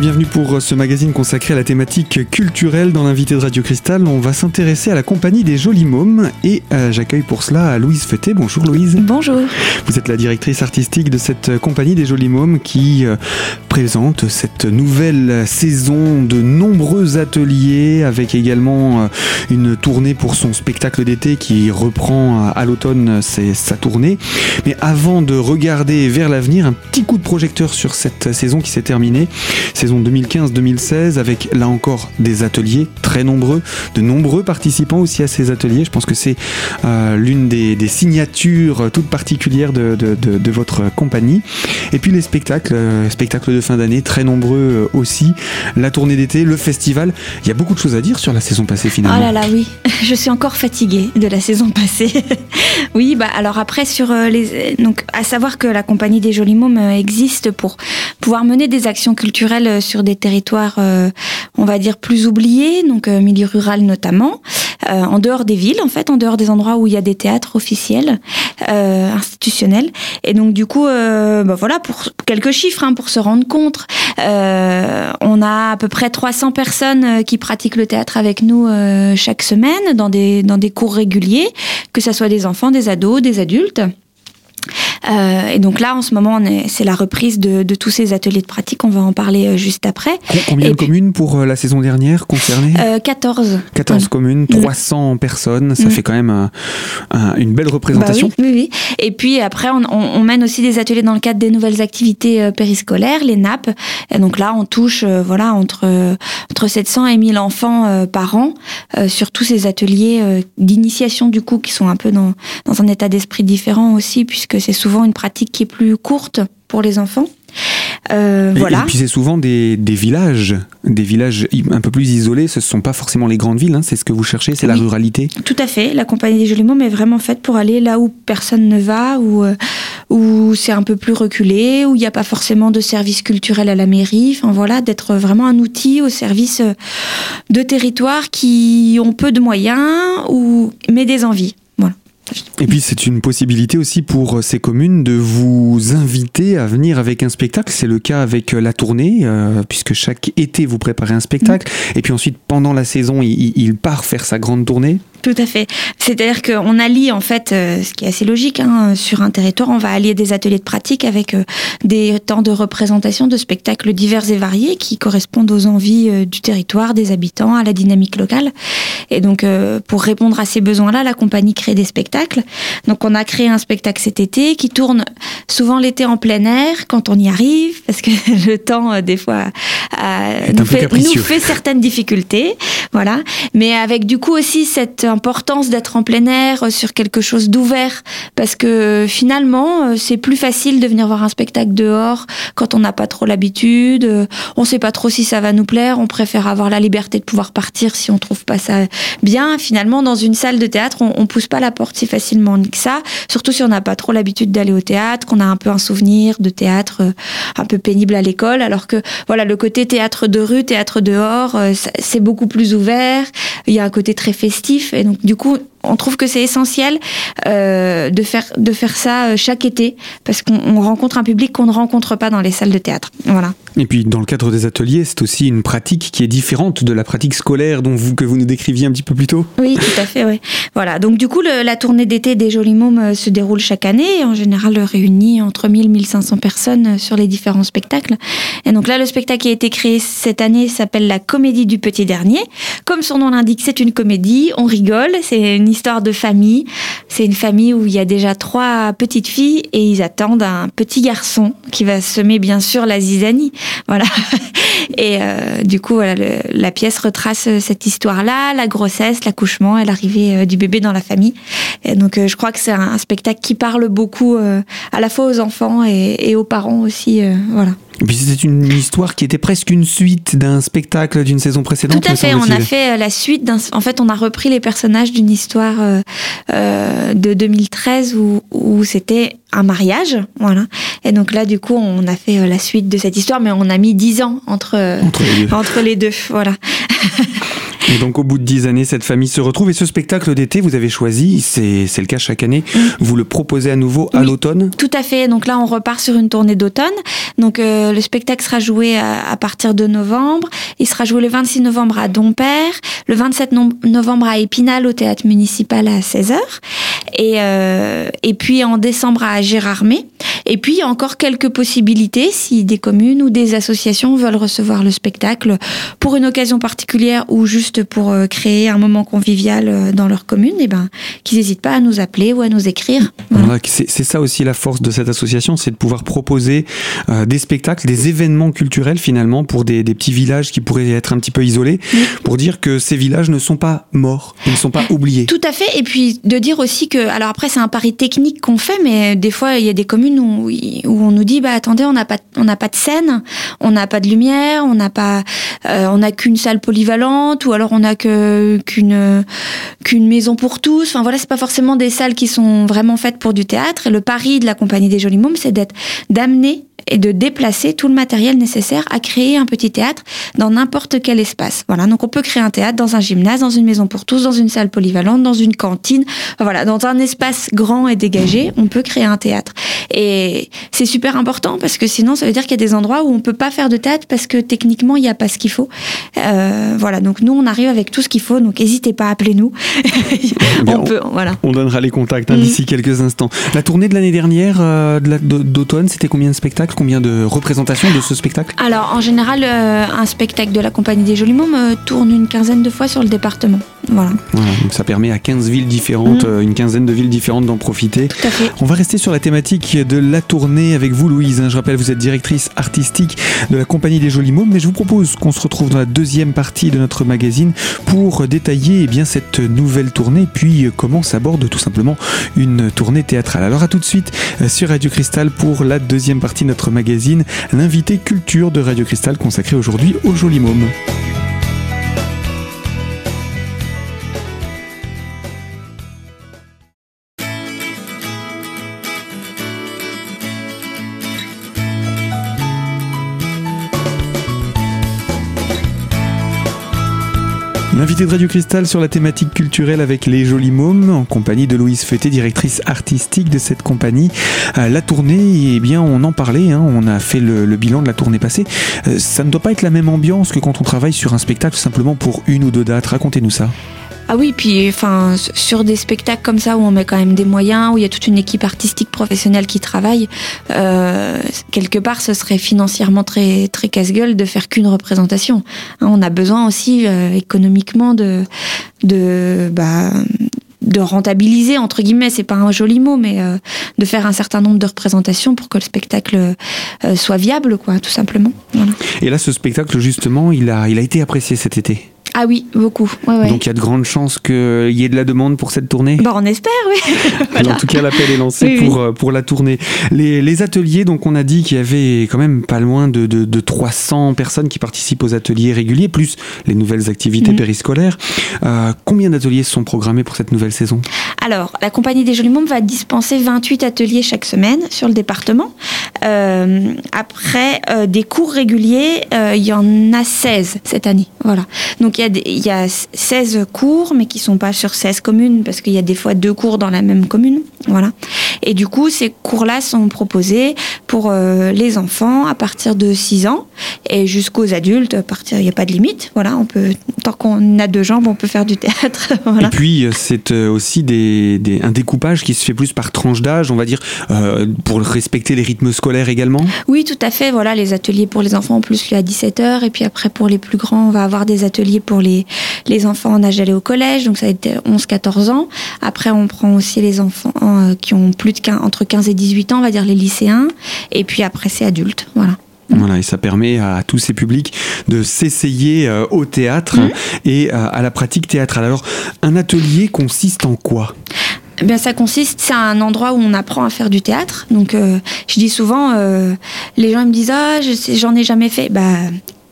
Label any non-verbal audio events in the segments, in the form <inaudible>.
bienvenue pour ce magazine consacré à la thématique culturelle dans l'invité de Radio Cristal. On va s'intéresser à la compagnie des Jolis Mômes et euh, j'accueille pour cela Louise Feté. Bonjour Louise. Bonjour. Vous êtes la directrice artistique de cette compagnie des Jolis Mômes qui euh, présente cette nouvelle saison de nombreux ateliers avec également euh, une tournée pour son spectacle d'été qui reprend à l'automne sa tournée. Mais avant de regarder vers l'avenir, un petit coup de projecteur sur cette saison qui s'est terminée saison 2015-2016, avec là encore des ateliers très nombreux, de nombreux participants aussi à ces ateliers. Je pense que c'est euh, l'une des, signatures toutes particulières de, votre compagnie. Et puis les spectacles, euh, spectacles de fin d'année, très nombreux euh, aussi. La tournée d'été, le festival. Il y a beaucoup de choses à dire sur la saison passée finalement. Oh là là, oui. <laughs> Je suis encore fatiguée de la saison passée. <laughs> oui, bah alors après sur les, donc à savoir que la compagnie des Jolis Mômes existe pour pouvoir mener des actions culturelles euh, sur des territoires, euh, on va dire, plus oubliés, donc euh, milieu rural notamment, en dehors des villes, en fait, en dehors des endroits où il y a des théâtres officiels, institutionnels. Et donc, du coup, bah, voilà, pour quelques chiffres, hein, pour se rendre compte, on a à peu près 300 personnes qui pratiquent le théâtre avec nous chaque semaine dans des, dans des cours réguliers, que ce soit des enfants, des ados, des adultes. Euh, et donc là, en ce moment, c'est la reprise de, de, tous ces ateliers de pratique. On va en parler euh, juste après. Combien de communes pour euh, la saison dernière concernées? 14. 14 communes, 300 mm. personnes. Ça mm. fait quand même une belle représentation. Bah oui, oui, Et puis après, on, on, mène aussi des ateliers dans le cadre des nouvelles activités périscolaires, les NAP. Et donc là, on touche voilà entre entre 700 et 1000 enfants par an sur tous ces ateliers d'initiation du coup qui sont un peu dans dans un état d'esprit différent aussi puisque c'est souvent souvent une pratique qui est plus courte pour les enfants. Euh, voilà. et puis c'est souvent des, villages, des villages un peu plus isolés. Ce ne sont pas forcément les grandes villes. Hein, c'est ce que vous cherchez, c'est la ruralité. Tout à fait. La compagnie des jolis mots est vraiment faite pour aller là où personne ne va, où euh, où c'est un peu plus reculé, où il n'y a pas forcément de service culturel à la mairie. Enfin voilà, d'être vraiment un outil au service euh, de territoires qui ont peu de moyens ou mais des envies. Et puis c'est une possibilité aussi pour euh, ces communes de vous inviter à venir avec un spectacle. C'est le cas avec euh, la tournée, euh, puisque chaque été vous préparez un spectacle. Mm. Et puis ensuite, pendant la saison, il, part faire sa grande tournée. Tout à fait. C'est-à-dire qu'on allie en fait, ce qui est assez logique, hein, sur un territoire, on va allier des ateliers de pratique avec des temps de représentation de spectacles divers et variés qui correspondent aux envies du territoire, des habitants, à la dynamique locale. Et donc, pour répondre à ces besoins-là, la compagnie crée des spectacles donc on a créé un spectacle cet été qui tourne souvent l'été en plein air quand on y arrive, parce que <laughs> le temps euh, des fois euh, nous, fait, nous, fait, certaines difficultés, voilà. Mais avec du coup aussi cette importance d'être en plein air euh, sur quelque chose d'ouvert, parce que finalement c'est plus facile de venir voir un spectacle dehors quand on n'a pas trop l'habitude, on sait pas trop si ça va nous plaire, on préfère avoir la liberté de pouvoir partir si on trouve pas ça bien. Finalement dans une salle de théâtre on, on pousse pas la porte si facilement que ça, surtout si on n'a pas trop l'habitude d'aller au théâtre, qu'on a un peu un souvenir de théâtre euh, un peu pénible à l'école, alors que voilà le côté théâtre de rue, théâtre dehors, euh, c'est beaucoup plus ouvert, il y a un côté très festif et donc du coup on trouve que c'est essentiel euh, de faire de faire ça chaque été parce qu'on rencontre un public qu'on ne rencontre pas dans les salles de théâtre. Voilà. Et puis dans le cadre des ateliers, c'est aussi une pratique qui est différente de la pratique scolaire dont que vous nous décriviez un petit peu plus tôt. Oui, tout à fait. Oui. Voilà. Donc du coup, la tournée d'été des Jolis Mômes euh, se déroule chaque année. En général, réunit entre 1000 et 1500 personnes sur les différents spectacles. Et donc là, le spectacle qui a été créé cette année s'appelle la Comédie du Petit Dernier. Comme son nom l'indique, c'est une comédie. On rigole. C'est une histoire de famille. C'est une famille où il y a déjà trois petites filles et ils attendent un petit garçon qui va semer bien sûr la zizanie. Voilà. <laughs> Et euh, du coup, voilà, la pièce retrace cette histoire-là, la grossesse, l'accouchement et l'arrivée euh, du bébé dans la famille. Et donc, euh, je crois que c'est un, spectacle qui parle beaucoup à la fois aux enfants et, et aux parents aussi. voilà. Et puis c'était une histoire qui était presque une suite d'un spectacle d'une saison précédente. Tout à fait, on a fait euh, la suite. En fait, on a repris les personnages d'une histoire euh, euh, de 2013 où, où c'était un mariage, voilà. Et donc là, du coup, on a fait la suite de cette histoire, mais on a mis dix ans entre entre les deux, entre les deux voilà. <laughs> Et donc au bout de dix années, cette famille se retrouve. Et ce spectacle d'été, vous avez choisi, c'est le cas chaque année, vous le proposez à nouveau à l'automne? Tout à fait, donc là on repart sur une tournée d'automne. Donc euh, le spectacle sera joué à, partir de novembre, il sera joué le 26 novembre à Dompère, le 27 novembre à Épinal au théâtre municipal à 16h et, euh, et puis en décembre à Gérardmer. Et puis il y a encore quelques possibilités si des communes ou des associations veulent recevoir le spectacle pour une occasion particulière ou juste pour euh, créer un moment convivial euh, dans leur commune, et eh ben qu'ils n'hésitent pas à nous appeler ou à nous écrire. C'est ça aussi la force de cette association, c'est de pouvoir proposer euh, des spectacles, des événements culturels finalement pour des, des, petits villages qui pourraient être un petit peu isolés, pour dire que ces villages ne sont pas morts, ils ne sont pas oubliés. Tout à fait, et puis de dire aussi que, alors après c'est un pari technique qu'on fait, mais des fois il y a des communes où, où on nous dit bah attendez on n'a pas on n'a pas de scène, on n'a pas de lumière, on n'a pas euh, on n'a qu'une salle polyvalente ou alors on n'a que qu'une qu'une maison pour tous. Enfin voilà, c'est pas forcément des salles qui sont vraiment faites pour du théâtre. Et le pari de la compagnie des Jolis Mômes, c'est d'être d'amener et de déplacer tout le matériel nécessaire à créer un petit théâtre dans n'importe quel espace. Voilà, donc on peut créer un théâtre dans un gymnase, dans une maison pour tous, dans une salle polyvalente, dans une cantine, voilà, dans un espace grand et dégagé, on peut créer un théâtre. Et c'est super important parce que sinon ça veut dire qu'il y a des endroits où on peut pas faire de théâtre parce que techniquement il n'y a pas ce qu'il faut. Euh, voilà, donc nous on arrive avec tout ce qu'il faut, donc n'hésitez pas à appeler nous. <laughs> on, peut, voilà. On donnera les contacts hein, mm. d'ici quelques instants. La tournée de l'année dernière euh, d'automne, c'était combien de spectacles Combien de représentations de ce spectacle? Alors, en général, euh, un spectacle de la Compagnie des Jolis Mômes tourne une quinzaine de fois sur le département. Voilà. donc ça permet à 15 villes différentes, mm. euh, une quinzaine de villes différentes d'en profiter. Tout à fait. On va rester sur la thématique de la tournée avec vous, Louise. Je rappelle, vous êtes directrice artistique de la Compagnie des Jolis Mômes, mais je vous propose qu'on se retrouve dans la deuxième partie de notre magazine pour détailler eh bien, cette nouvelle tournée, puis comment s'aborde tout simplement une tournée théâtrale. Alors à tout de suite sur Radio Cristal pour la deuxième partie de notre magazine, l'invité culture de Radio Cristal consacré aujourd'hui au Joli Môme. L'invité de Radio Cristal sur la thématique culturelle avec les Jolis Mômes, en compagnie de Louise Feuté, directrice artistique de cette compagnie. La tournée, eh bien, on en parlait, hein, on a fait le, bilan de la tournée passée. Euh, ça ne doit pas être la même ambiance que quand on travaille sur un spectacle simplement pour une ou deux dates. Racontez-nous ça. Ah oui, puis enfin sur des spectacles comme ça où on met quand même des moyens, où il y a toute une équipe artistique professionnelle qui travaille, euh, quelque part ce serait financièrement très très casse-gueule de faire qu'une représentation. Hein, on a besoin aussi euh, économiquement de bah, de rentabiliser entre guillemets, c'est pas un joli mot, mais euh, de faire un certain nombre de représentations pour que le spectacle soit viable, quoi, tout simplement. Et là, ce spectacle justement, il a il a été apprécié cet été? Ah oui, beaucoup. Donc il y a de grandes chances qu'il y ait de la demande pour cette tournée? Bah, On espère, oui. <laughs> En tout cas, l'appel est lancé pour, euh, pour la tournée. Les, ateliers, donc on a dit qu'il y avait quand même pas loin de, de, 300 personnes qui participent aux ateliers réguliers, plus les nouvelles activités mhm. périscolaires. Euh, combien d'ateliers sont programmés pour cette nouvelle saison? Alors, la Compagnie des Jolis Mômes va dispenser 28 ateliers chaque semaine sur le département. Euh, après, des cours réguliers, il y en a 16 cette année. Voilà. Donc il y, a 16 cours, mais qui sont pas sur 16 communes, parce qu'il y a des fois deux cours dans la même commune. Voilà. Et du coup, ces cours-là sont proposés pour euh, les enfants à partir de 6 ans et jusqu'aux adultes. À partir, il n'y a pas de limite. Voilà, on peut, tant qu'on a deux jambes, on peut faire du théâtre. <laughs> Et puis, euh, c'est euh, aussi des, un découpage qui se fait plus par tranche d'âge, on va dire, pour respecter les rythmes scolaires également. Oui, tout à fait. Voilà, les ateliers pour les enfants, en plus, à 17h. Et puis après, pour les plus grands, on va avoir des ateliers pour les, les enfants en âge d'aller au collège, donc ça va être 11-14 ans. Après, on prend aussi les enfants euh, qui ont plus de 15, entre 15 et 18 ans, on va dire les lycéens. Et puis après, c'est adultes. Voilà. Voilà, et ça permet à tous ces publics de s'essayer euh, au théâtre mmh. et euh, à la pratique théâtrale. Alors, un atelier consiste en quoi? Eh bien, ça consiste, c'est un endroit où on apprend à faire du théâtre. Donc, je dis souvent, les gens me disent, ah, j'en ai jamais fait. Bah,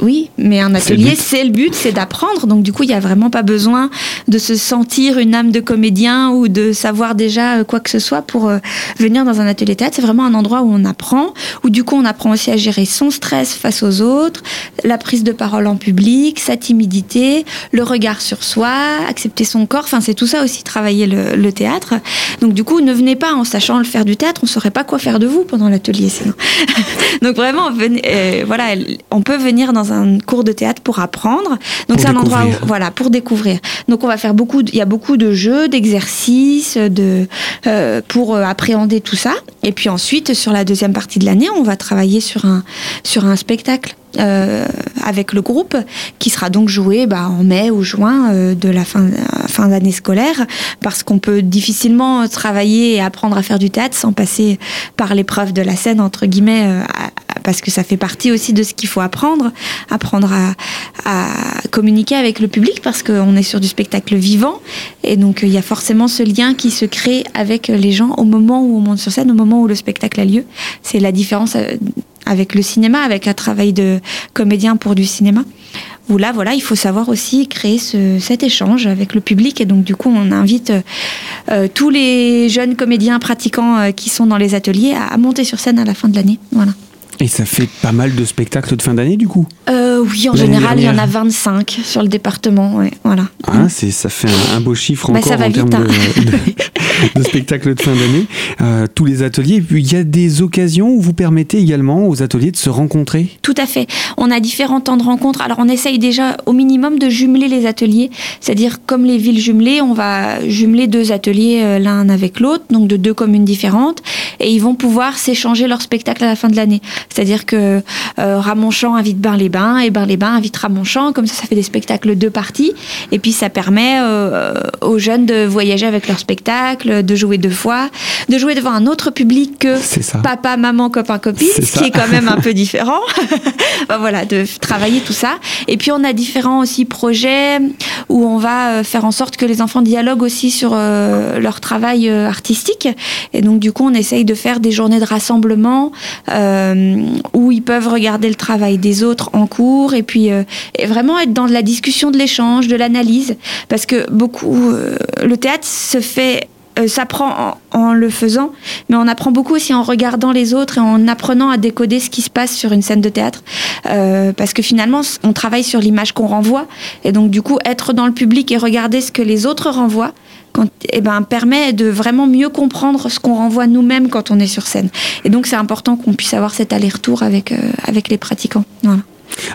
oui, mais un atelier, c'est le but, c'est d'apprendre. Donc du coup, il n'y a vraiment pas besoin de se sentir une âme de comédien ou de savoir déjà euh, quoi que ce soit pour euh, venir dans un atelier théâtre. C'est vraiment un endroit où on apprend, où du coup on apprend aussi à gérer son stress face aux autres, la prise de parole en public, sa timidité, le regard sur soi, accepter son corps. Enfin, c'est tout ça aussi travailler le, théâtre. Donc du coup, ne venez pas en sachant le faire du théâtre, on ne saurait pas quoi faire de vous pendant l'atelier sinon. <laughs> Donc vraiment, venez, euh, voilà, on peut venir dans un cours de théâtre pour apprendre. Donc c'est un endroit où, voilà pour découvrir. Donc on va faire beaucoup, il y a beaucoup de jeux, d'exercices, de euh, pour euh, appréhender tout ça. Et puis ensuite sur la deuxième partie de l'année, on va travailler sur un sur un spectacle. Euh, avec le groupe qui sera donc joué bah, en mai ou juin de la fin, fin d'année scolaire parce qu'on peut difficilement travailler et apprendre à faire du théâtre sans passer par l'épreuve de la scène entre guillemets parce que ça fait partie aussi de ce qu'il faut apprendre, apprendre à, communiquer avec le public parce qu'on est sur du spectacle vivant et donc il y a forcément ce lien qui se crée avec les gens au moment où on monte sur scène, au moment où le spectacle a lieu. C'est la différence euh, avec le cinéma, avec un travail de comédien pour du cinéma où là, voilà, il faut savoir aussi créer cet échange avec le public. Et donc, du coup, on invite euh, tous les jeunes comédiens pratiquants euh, qui sont dans les ateliers à, à, monter sur scène à la fin de l'année. Voilà. Et ça fait pas mal de spectacles de fin d'année du coup? Euh, Oui, en général, il y en a 25 sur le département. Ouais, voilà. Ah, mm. ça fait un, beau chiffre bah, encore en termes hein. <laughs> de, spectacles de fin d'année. Euh, tous les ateliers. Et puis il y a des occasions où vous permettez également aux ateliers de se rencontrer? Tout à fait. On a différents temps de rencontre. Alors on essaye déjà au minimum de jumeler les ateliers. C'est-à-dire comme les villes jumelées, on va jumeler deux ateliers euh, l'un avec l'autre, donc de deux communes différentes. Et ils vont pouvoir s'échanger leur spectacle à la fin de l'année. C'est-à-dire que euh, Ramonchamp invite Bar-les-Bains et Bar-les-Bains invite Ramonchamp. Comme ça, ça fait des spectacles deux parties. Et puis, ça permet euh, aux jeunes de voyager avec leur spectacle, de jouer deux fois, de jouer devant un autre public que papa, maman, copain, copine, ce qui est quand même un <laughs> peu différent. <laughs> voilà, de travailler tout ça. Et puis, on a différents aussi projets où on va euh, faire en sorte que les enfants dialoguent aussi sur euh, leur travail artistique. Et donc, du coup, on essaye de faire des journées de rassemblement. Euh, où ils peuvent regarder le travail des autres en cours et puis euh, vraiment être dans la discussion de l'échange, de l'analyse, parce que beaucoup, euh, le théâtre se fait s'apprend en, le faisant, mais on apprend beaucoup aussi en regardant les autres et en apprenant à décoder ce qui se passe sur une scène de théâtre. parce que finalement, on travaille sur l'image qu'on renvoie. Et donc, du coup, être dans le public et regarder ce que les autres renvoient, eh ben, permet de vraiment mieux comprendre ce qu'on renvoie nous-mêmes quand on est sur scène. Et donc c'est important qu'on puisse avoir cet aller-retour avec, euh, avec les pratiquants.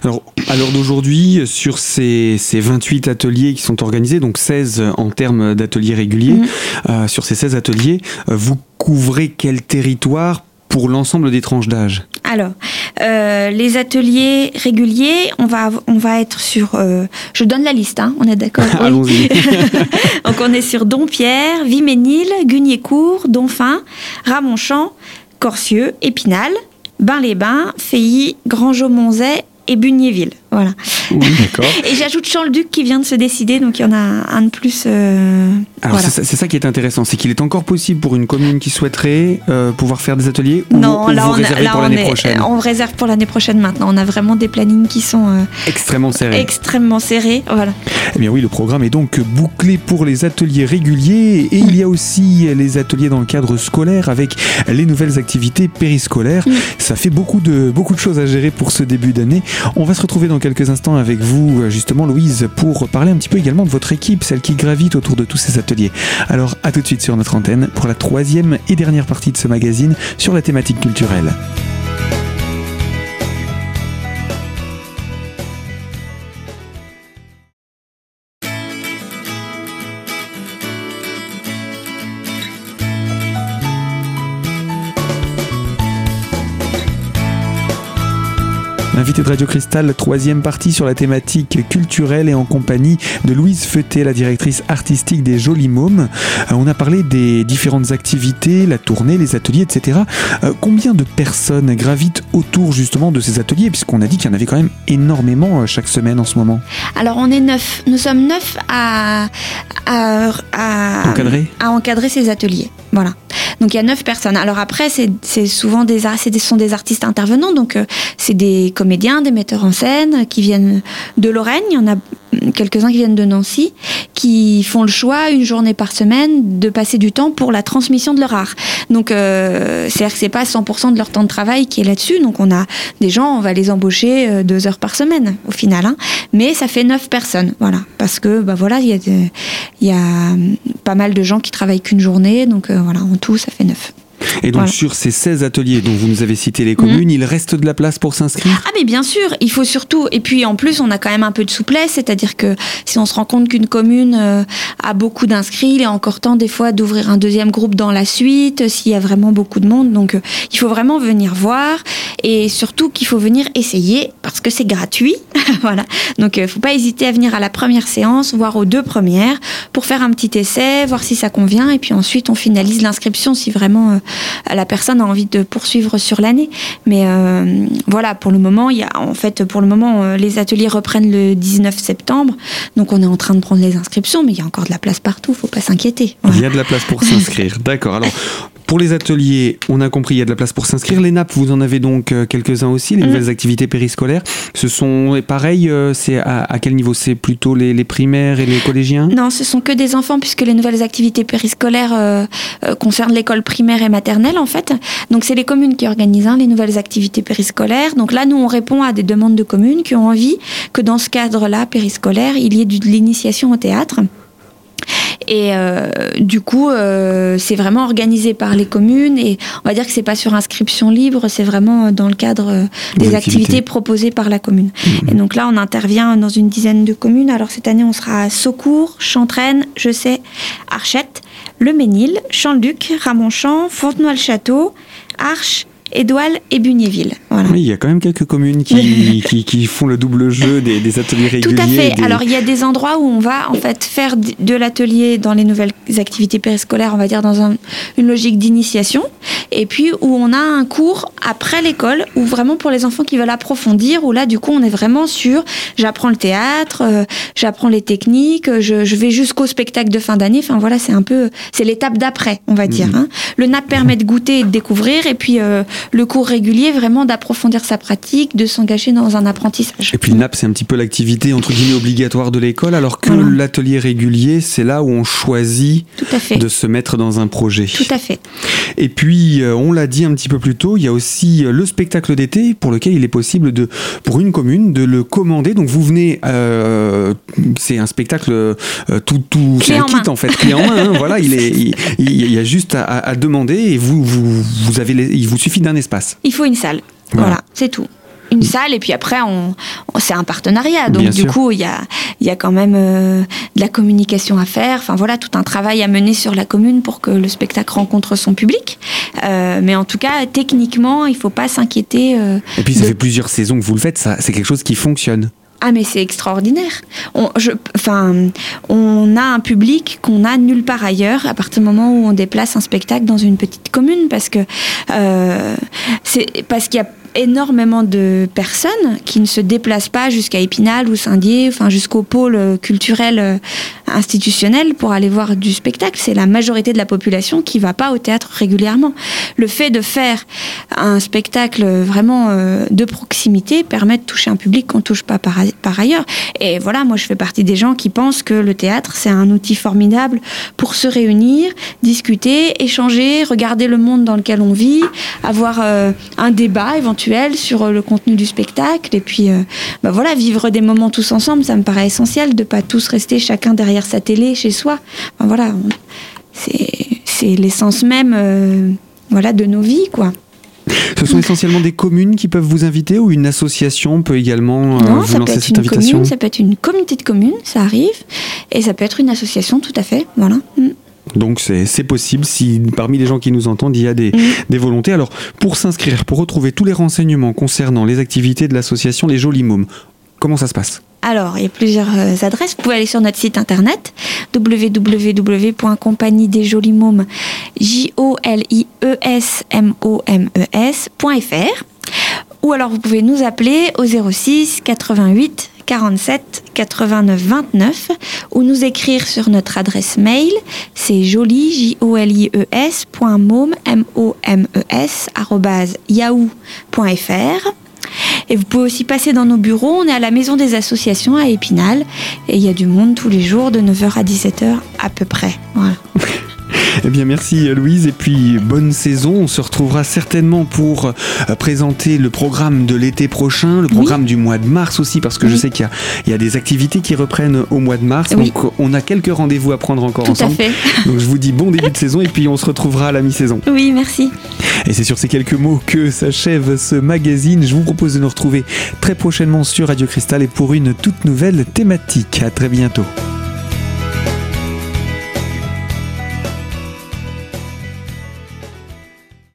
Alors, à l'heure d'aujourd'hui, sur ces, ces, 28 ateliers qui sont organisés, donc 16 en termes d'ateliers réguliers, mhm. euh, sur ces 16 ateliers, euh, vous couvrez quel territoire pour l'ensemble des tranches d'âge? Alors, euh, les ateliers réguliers, on va, on va être sur. Euh, je donne la liste, hein, on est d'accord? <laughs> Allons-y. <laughs> Donc, on est sur Dompierre, Viménil, Gugnécourt, Donfin, Ramonchamp, Corcieux, Épinal, Bain-les-Bains, Feilly, Grand-Monzet et Bugnéville. Voilà. <laughs> et j'ajoute Champ-le-Duc qui vient de se décider, donc il y en a un de plus. Euh, Alors c'est ça, qui est intéressant, c'est qu'il est encore possible pour une commune qui souhaiterait euh, pouvoir faire des ateliers non, ou, là, vous on, pour l'année prochaine On réserve pour l'année prochaine maintenant. On a vraiment des plannings qui sont euh, extrêmement serrés. Extrêmement serrés, voilà. Eh bien oui, le programme est donc bouclé pour les ateliers réguliers et il y a aussi les ateliers dans le cadre scolaire avec les nouvelles activités périscolaires. Ça fait beaucoup de beaucoup de choses à gérer pour ce début d'année. On va se retrouver dans quelques instants avec vous, euh, justement, Louise, pour parler un petit peu également de votre équipe, celle qui gravite autour de tous ces ateliers. Alors, à tout de suite sur notre antenne pour la troisième et dernière partie de ce magazine sur la thématique culturelle. Invité de Radio Cristal, troisième partie sur la thématique culturelle et en compagnie de Louise Feuté, la directrice artistique des Jolis Mômes. Euh, on a parlé des différentes activités, la tournée, les ateliers, etc. Euh, combien de personnes gravitent autour justement de ces ateliers? Puisqu'on a dit qu'il y en avait quand même énormément euh, chaque semaine en ce moment. Alors on est neuf. Nous sommes neuf à, à, encadrer. à encadrer ces ateliers. Voilà. Donc il y a neuf personnes. Alors après, c'est souvent des, ce sont des artistes intervenants, donc euh, c'est des comédiens, des metteurs en scène qui viennent de Lorraine. Il y en a quelques-uns qui viennent de Nancy, qui font le choix une journée par semaine de passer du temps pour la transmission de leur art. Donc, euh, c'est-à-dire que c'est pas 100% de leur temps de travail qui est là-dessus. Donc, on a des gens, on va les embaucher euh, deux heures par semaine au final, hein. mais ça fait neuf personnes, voilà, parce que bah voilà, il y a a pas mal de gens qui travaillent qu'une journée, donc euh, voilà, en tout, ça fait neuf. Et donc sur ces 16 ateliers dont vous nous avez cité les communes, mhm. il reste de la place pour s'inscrire? Ah mais bien sûr, il faut surtout, et puis en plus on a quand même un peu de souplesse, c'est-à-dire que si on se rend compte qu'une commune euh, a beaucoup d'inscrits, il est encore temps des fois d'ouvrir un deuxième groupe dans la suite, s'il y a vraiment beaucoup de monde. Donc euh, il faut vraiment venir voir et surtout qu'il faut venir essayer parce que c'est gratuit. <laughs> voilà. Donc il euh, ne faut pas hésiter à venir à la première séance, voire aux deux premières, pour faire un petit essai, voir si ça convient, et puis ensuite on finalise l'inscription si vraiment la personne a envie de poursuivre sur l'année. Mais euh, voilà, pour le moment, il y a, en fait, pour le moment, euh, les ateliers reprennent le 19 septembre. Donc on est en train de prendre les inscriptions, mais il y a encore de la place partout, faut pas s'inquiéter. Il y a de la place pour s'inscrire. <laughs> D'accord. Alors, pour les ateliers, on a compris, il y a de la place pour s'inscrire. Les nappes, vous en avez donc euh, quelques-uns aussi, les mm. nouvelles activités périscolaires. Ce sont pareil, euh, c'est à, quel niveau? C'est plutôt les, primaires et les collégiens? Non, ce sont que des enfants puisque les nouvelles activités périscolaires euh, concernent l'école primaire et maternelle en fait. Donc c'est les communes qui organisent hein, les nouvelles activités périscolaires. Donc là, nous on répond à des demandes de communes qui ont envie que dans ce cadre-là périscolaire, il y ait de l'initiation au théâtre. Et euh, du coup, euh, c'est vraiment organisé par les communes et on va dire que c'est pas sur inscription libre, c'est vraiment dans le cadre euh, des, activités. proposées par la commune. Mmh. Et donc là, on intervient dans une dizaine de communes. Alors cette année, on sera à Saucourt, Chantraine, Je sais, Archette, Le Ménil, Champ-Luc, Ramonchamp, Fontenoy-le-Château, Arche, Édoual et Bugnéville. Oui, il y a quand même quelques communes qui, <laughs> qui, font le double jeu des, ateliers réguliers. Tout à fait. Alors, il y a des endroits où on va en fait faire de l'atelier dans les nouvelles activités périscolaires, on va dire dans une logique d'initiation, et puis où on a un cours après l'école, ou vraiment pour les enfants qui veulent approfondir, où là, du coup, on est vraiment sur j'apprends le théâtre, euh, j'apprends les techniques, je, je vais jusqu'au spectacle de fin d'année. Enfin, voilà, c'est un peu, c'est l'étape d'après, on va dire. Mhm. Hein. Le NAP permet de goûter et de découvrir, et puis euh, le cours régulier, vraiment d'approfondir sa pratique, de s'engager dans un apprentissage. Et puis le NAP, c'est un petit peu l'activité entre guillemets obligatoire de l'école, alors que l'atelier régulier, c'est là où on choisit de se mettre dans un projet. Tout à fait. Et puis, euh, on l'a dit un petit peu plus tôt, il y a aussi euh, le spectacle d'été pour lequel il est possible de, pour une commune de le commander. Donc vous venez, euh, c'est un spectacle tout, tout c'est un kit en fait, clé en main. Hein, voilà, il est, il, y a juste à, demander et vous, vous, vous avez, il vous suffit d'un espace. Il faut une salle. Voilà, c'est tout. Une salle et puis après on, c'est un partenariat. Donc du coup il y a y a quand même euh, de la communication à faire. Enfin voilà tout un travail à mener sur la commune pour que le spectacle rencontre son public. Euh, mais en tout cas techniquement il faut pas s'inquiéter euh, et puis ça fait plusieurs saisons que vous le faites. Ça c'est quelque chose qui fonctionne ah mais c'est extraordinaire. On, enfin, on a un public qu'on a nulle part ailleurs à partir du moment où on déplace un spectacle dans une petite commune parce que euh, c'est parce qu'il y a énormément de personnes qui ne se déplacent pas jusqu'à Épinal ou Saint-Dié, enfin jusqu'au pôle culturel euh, institutionnel pour aller voir du spectacle. C'est la majorité de la population qui va pas au théâtre régulièrement. Le fait de faire un spectacle vraiment euh, de proximité permet de toucher un public qu'on touche pas par, ailleurs. Et voilà, moi je fais partie des gens qui pensent que le théâtre c'est un outil formidable pour se réunir, discuter, échanger, regarder le monde dans lequel on vit, avoir euh, un débat éventuellement sur euh, le contenu du spectacle et puis euh, bah voilà vivre des moments tous ensemble ça me paraît essentiel de pas tous rester chacun derrière sa télé chez soi voilà c'est l'essence même euh, voilà de nos vies quoi ce sont essentiellement des communes qui peuvent vous inviter ou une association peut également vous lancer cette invitation Ça peut être une communauté de communes, ça arrive, et ça peut être une association, tout à fait. Voilà. Mm. Donc c'est possible si parmi les gens qui nous entendent, il y a des, des volontés. Alors pour s'inscrire, pour retrouver tous les renseignements concernant les activités de l'association Les Jolis Mômes, comment ça se passe? Alors, il y a plusieurs euh, adresses. Vous pouvez aller sur notre site internet www.compagnie des jolis mômes j o l i e s m o m e s.fr ou alors vous pouvez nous appeler au 06 88 47 89 29 ou nous écrire sur notre adresse mail, c'est joli, j o l i e s m o m e s. Et vous pouvez aussi passer dans nos bureaux. On est à la Maison des Associations à Épinal. Et il y a du monde tous les jours de 9h à 17h à peu près. Voilà. <laughs> Eh bien, merci Louise. Et puis, bonne saison. On se retrouvera certainement pour euh, présenter le programme de l'été prochain, le programme du mois de mars aussi, parce que je sais qu'il y, a des activités qui reprennent au mois de mars. Donc, on a quelques rendez-vous à prendre encore Tout ensemble. À fait. <laughs> Donc, je vous dis bon début de saison et puis on se retrouvera à la mi-saison. Oui, merci. Et c'est sur ces quelques mots que s'achève ce magazine. Je vous propose de nous retrouver très prochainement sur Radio Cristal et pour une toute nouvelle thématique. À très bientôt.